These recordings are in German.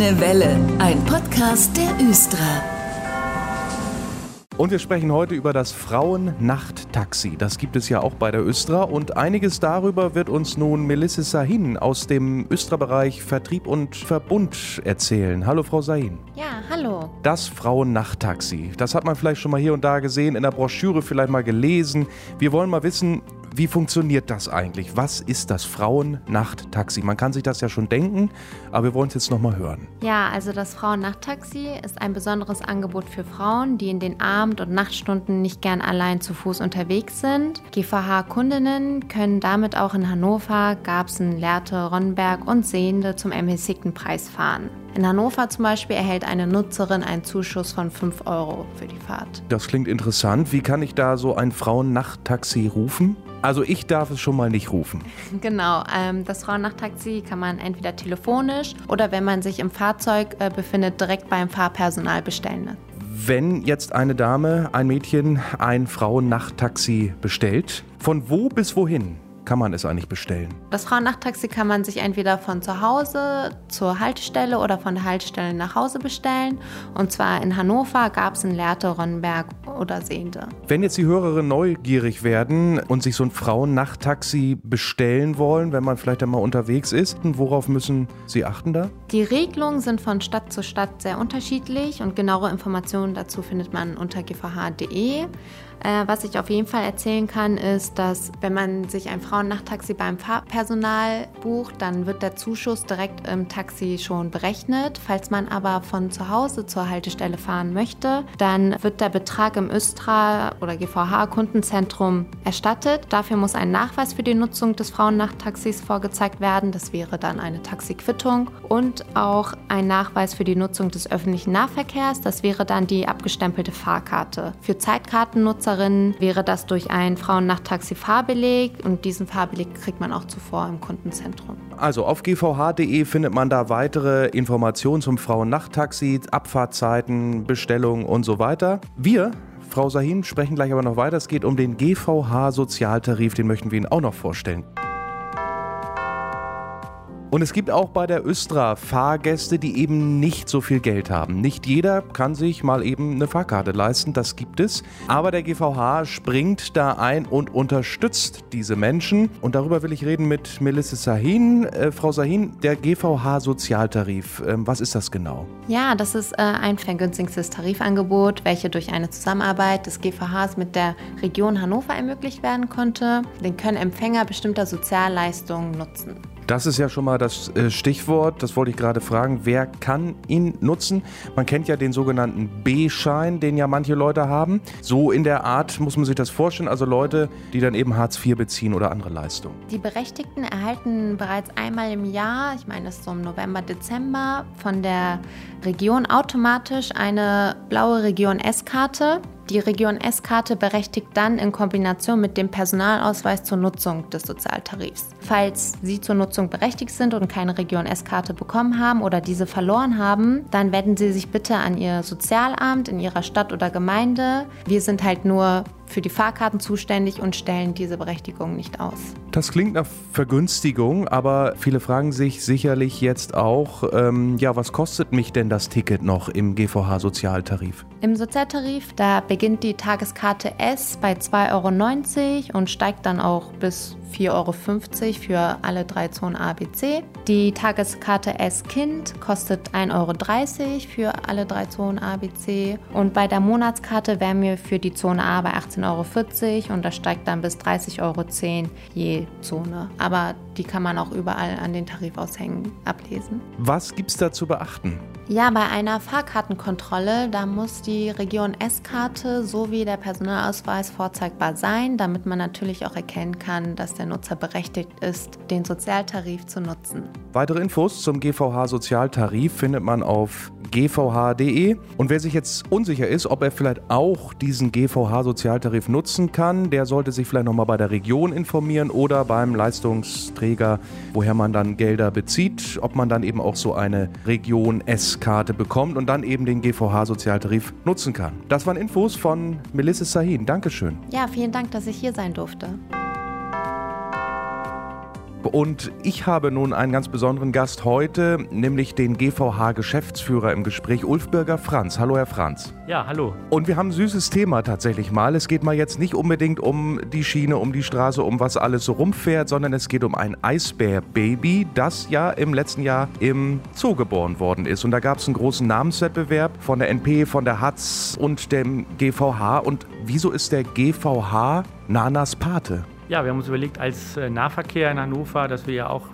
Grüne Welle, ein Podcast der Östra. Und wir sprechen heute über das Frauen-Nacht-Taxi. Das gibt es ja auch bei der Östra. Und einiges darüber wird uns nun Melisse Sahin aus dem Östra-Bereich Vertrieb und Verbund erzählen. Hallo, Frau Sahin. Ja, hallo. Das Frauen-Nacht-Taxi. Das hat man vielleicht schon mal hier und da gesehen, in der Broschüre vielleicht mal gelesen. Wir wollen mal wissen, wie funktioniert das eigentlich? Was ist das Frauen-Nacht-Taxi? Man kann sich das ja schon denken, aber wir wollen es jetzt nochmal hören. Ja, also das Frauen-Nacht-Taxi ist ein besonderes Angebot für Frauen, die in den Abend- und Nachtstunden nicht gern allein zu Fuß unterwegs sind. GVH-Kundinnen können damit auch in Hannover, Garbsen, Lehrte, Ronnenberg und Sehende zum ermäßigten Preis fahren. In Hannover zum Beispiel erhält eine Nutzerin einen Zuschuss von 5 Euro für die Fahrt. Das klingt interessant. Wie kann ich da so ein Frauen-Nacht-Taxi rufen? Also ich darf es schon mal nicht rufen. Genau, ähm, das Frauennachttaxi kann man entweder telefonisch oder wenn man sich im Fahrzeug äh, befindet, direkt beim Fahrpersonal bestellen. Wenn jetzt eine Dame, ein Mädchen ein Frauennachttaxi bestellt, von wo bis wohin kann man es eigentlich bestellen? Das Frauennachttaxi kann man sich entweder von zu Hause zur Haltestelle oder von der Haltestelle nach Hause bestellen. Und zwar in Hannover, Garbsen, Lehrte, Ronnenberg oder Sehende. Wenn jetzt die Hörerinnen neugierig werden und sich so ein Frauennachttaxi bestellen wollen, wenn man vielleicht einmal unterwegs ist, worauf müssen sie achten da? Die Regelungen sind von Stadt zu Stadt sehr unterschiedlich und genauere Informationen dazu findet man unter gvh.de. Äh, was ich auf jeden Fall erzählen kann, ist, dass wenn man sich ein Frauennachttaxi beim Fahrpersonal bucht, dann wird der Zuschuss direkt im Taxi schon berechnet. Falls man aber von zu Hause zur Haltestelle fahren möchte, dann wird der Betrag im Östra oder GVH Kundenzentrum erstattet. Dafür muss ein Nachweis für die Nutzung des Frauennachttaxis vorgezeigt werden. Das wäre dann eine Taxiquittung und auch ein Nachweis für die Nutzung des öffentlichen Nahverkehrs. Das wäre dann die abgestempelte Fahrkarte. Für Zeitkartennutzer Nutzerin wäre das durch ein Frauennacht-Taxi Fahrbeleg und diesen Fahrbeleg kriegt man auch zuvor im Kundenzentrum. Also auf gvh.de findet man da weitere Informationen zum Frauennacht-Taxi, Abfahrtzeiten, Bestellungen und so weiter. Wir Frau Sahin sprechen gleich aber noch weiter. Es geht um den GVH-Sozialtarif, den möchten wir Ihnen auch noch vorstellen. Und es gibt auch bei der Östra Fahrgäste, die eben nicht so viel Geld haben. Nicht jeder kann sich mal eben eine Fahrkarte leisten, das gibt es. Aber der GVH springt da ein und unterstützt diese Menschen. Und darüber will ich reden mit Melissa Sahin. Äh, Frau Sahin, der GVH Sozialtarif, äh, was ist das genau? Ja, das ist äh, ein vergünstigstes Tarifangebot, welche durch eine Zusammenarbeit des GVHs mit der Region Hannover ermöglicht werden konnte. Den können Empfänger bestimmter Sozialleistungen nutzen. Das ist ja schon mal das äh, Stichwort. Das wollte ich gerade fragen. Wer kann ihn nutzen? Man kennt ja den sogenannten B-Schein, den ja manche Leute haben. So in der Art muss man sich das vorstellen. Also Leute, die dann eben Hartz IV beziehen oder andere Leistungen. Die Berechtigten erhalten bereits einmal im Jahr, ich meine, das ist so im November, Dezember, von der Region automatisch eine blaue Region S-Karte. Die Region S-Karte berechtigt dann in Kombination mit dem Personalausweis zur Nutzung des Sozialtarifs. Falls Sie zur Nutzung berechtigt sind und keine Region S-Karte bekommen haben oder diese verloren haben, dann wenden Sie sich bitte an Ihr Sozialamt in Ihrer Stadt oder Gemeinde. Wir sind halt nur für die Fahrkarten zuständig und stellen diese Berechtigung nicht aus. Das klingt nach Vergünstigung, aber viele fragen sich sicherlich jetzt auch, ähm, ja, was kostet mich denn das Ticket noch im GVH-Sozialtarif? Im Sozialtarif, da beginnt die Tageskarte S bei 2,90 Euro und steigt dann auch bis 4,50 Euro für alle drei Zonen A, B, C. Die Tageskarte S-Kind kostet 1,30 Euro für alle drei Zonen A, B, C. Und bei der Monatskarte wären wir für die Zone A bei 18,40 Euro und das steigt dann bis 30,10 Euro je Zone. Aber die kann man auch überall an den Tarifaushängen ablesen. Was gibt es da zu beachten? Ja, bei einer Fahrkartenkontrolle, da muss die Region S-Karte sowie der Personalausweis vorzeigbar sein, damit man natürlich auch erkennen kann, dass der Nutzer berechtigt ist, den Sozialtarif zu nutzen. Weitere Infos zum GVH-Sozialtarif findet man auf gvh.de. Und wer sich jetzt unsicher ist, ob er vielleicht auch diesen GVH-Sozialtarif nutzen kann, der sollte sich vielleicht nochmal bei der Region informieren oder beim Leistungsträger, woher man dann Gelder bezieht, ob man dann eben auch so eine Region S-Karte bekommt und dann eben den GVH-Sozialtarif nutzen kann. Das waren Infos von Melissa Sahin. Dankeschön. Ja, vielen Dank, dass ich hier sein durfte. Und ich habe nun einen ganz besonderen Gast heute, nämlich den GVH-Geschäftsführer im Gespräch, Ulfbürger Franz. Hallo, Herr Franz. Ja, hallo. Und wir haben ein süßes Thema tatsächlich mal. Es geht mal jetzt nicht unbedingt um die Schiene, um die Straße, um was alles so rumfährt, sondern es geht um ein Eisbärbaby, das ja im letzten Jahr im Zoo geboren worden ist. Und da gab es einen großen Namenswettbewerb von der NP, von der HATZ und dem GVH. Und wieso ist der GVH Nanas Pate? Ja, wir haben uns überlegt, als äh, Nahverkehr in Hannover, dass wir ja auch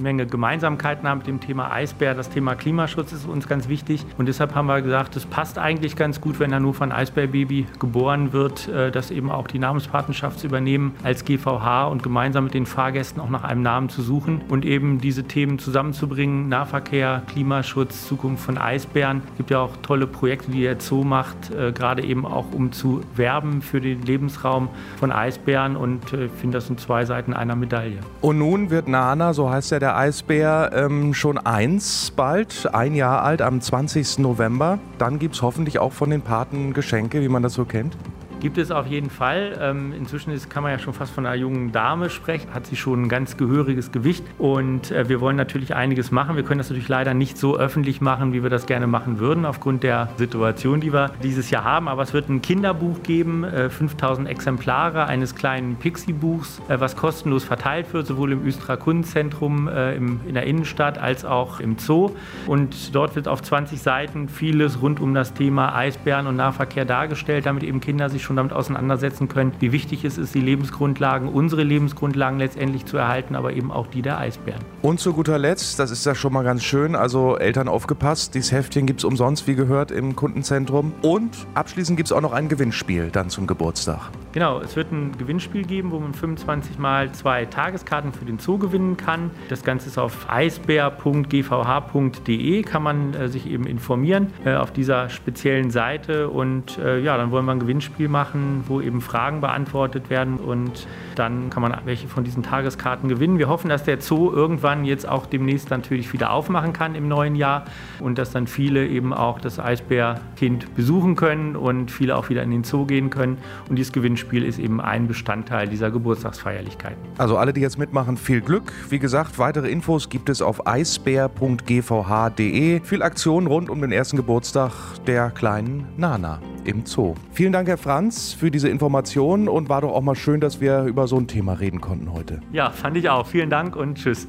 Menge Gemeinsamkeiten haben mit dem Thema Eisbär. Das Thema Klimaschutz ist uns ganz wichtig. Und deshalb haben wir gesagt, es passt eigentlich ganz gut, wenn Hannover ein Eisbärbaby geboren wird, äh, das eben auch die Namenspatenschaft übernehmen als GVH und gemeinsam mit den Fahrgästen auch nach einem Namen zu suchen und eben diese Themen zusammenzubringen. Nahverkehr, Klimaschutz, Zukunft von Eisbären. Es gibt ja auch tolle Projekte, die der Zoo macht, äh, gerade eben auch um zu werben für den Lebensraum von Eisbären. Und äh, ich finde, das sind zwei Seiten einer Medaille. Und nun wird Nana, so heißt ja der Eisbär ähm, schon eins bald, ein Jahr alt, am 20. November. Dann gibt es hoffentlich auch von den Paten Geschenke, wie man das so kennt. Gibt es auf jeden Fall. Ähm, inzwischen ist, kann man ja schon fast von einer jungen Dame sprechen, hat sie schon ein ganz gehöriges Gewicht und äh, wir wollen natürlich einiges machen. Wir können das natürlich leider nicht so öffentlich machen, wie wir das gerne machen würden, aufgrund der Situation, die wir dieses Jahr haben. Aber es wird ein Kinderbuch geben, äh, 5000 Exemplare eines kleinen Pixie-Buchs, äh, was kostenlos verteilt wird, sowohl im Östra Kundenzentrum äh, in der Innenstadt als auch im Zoo. Und dort wird auf 20 Seiten vieles rund um das Thema Eisbären und Nahverkehr dargestellt, damit eben Kinder sich schon schon damit auseinandersetzen können, wie wichtig es ist, die Lebensgrundlagen, unsere Lebensgrundlagen letztendlich zu erhalten, aber eben auch die der Eisbären. Und zu guter Letzt, das ist ja schon mal ganz schön, also Eltern aufgepasst, dieses Heftchen gibt es umsonst, wie gehört, im Kundenzentrum. Und abschließend gibt es auch noch ein Gewinnspiel dann zum Geburtstag. Genau, es wird ein Gewinnspiel geben, wo man 25 mal zwei Tageskarten für den Zoo gewinnen kann. Das Ganze ist auf eisbär.gvh.de, kann man äh, sich eben informieren äh, auf dieser speziellen Seite. Und äh, ja, dann wollen wir ein Gewinnspiel machen wo eben Fragen beantwortet werden und dann kann man welche von diesen Tageskarten gewinnen. Wir hoffen, dass der Zoo irgendwann jetzt auch demnächst natürlich wieder aufmachen kann im neuen Jahr und dass dann viele eben auch das Eisbärkind besuchen können und viele auch wieder in den Zoo gehen können. Und dieses Gewinnspiel ist eben ein Bestandteil dieser Geburtstagsfeierlichkeiten. Also alle, die jetzt mitmachen, viel Glück. Wie gesagt, weitere Infos gibt es auf eisbär.gvh.de. Viel Aktion rund um den ersten Geburtstag der kleinen Nana im Zoo. Vielen Dank, Herr Franz, für diese Informationen und war doch auch mal schön, dass wir über so ein Thema reden konnten heute. Ja, fand ich auch. Vielen Dank und tschüss.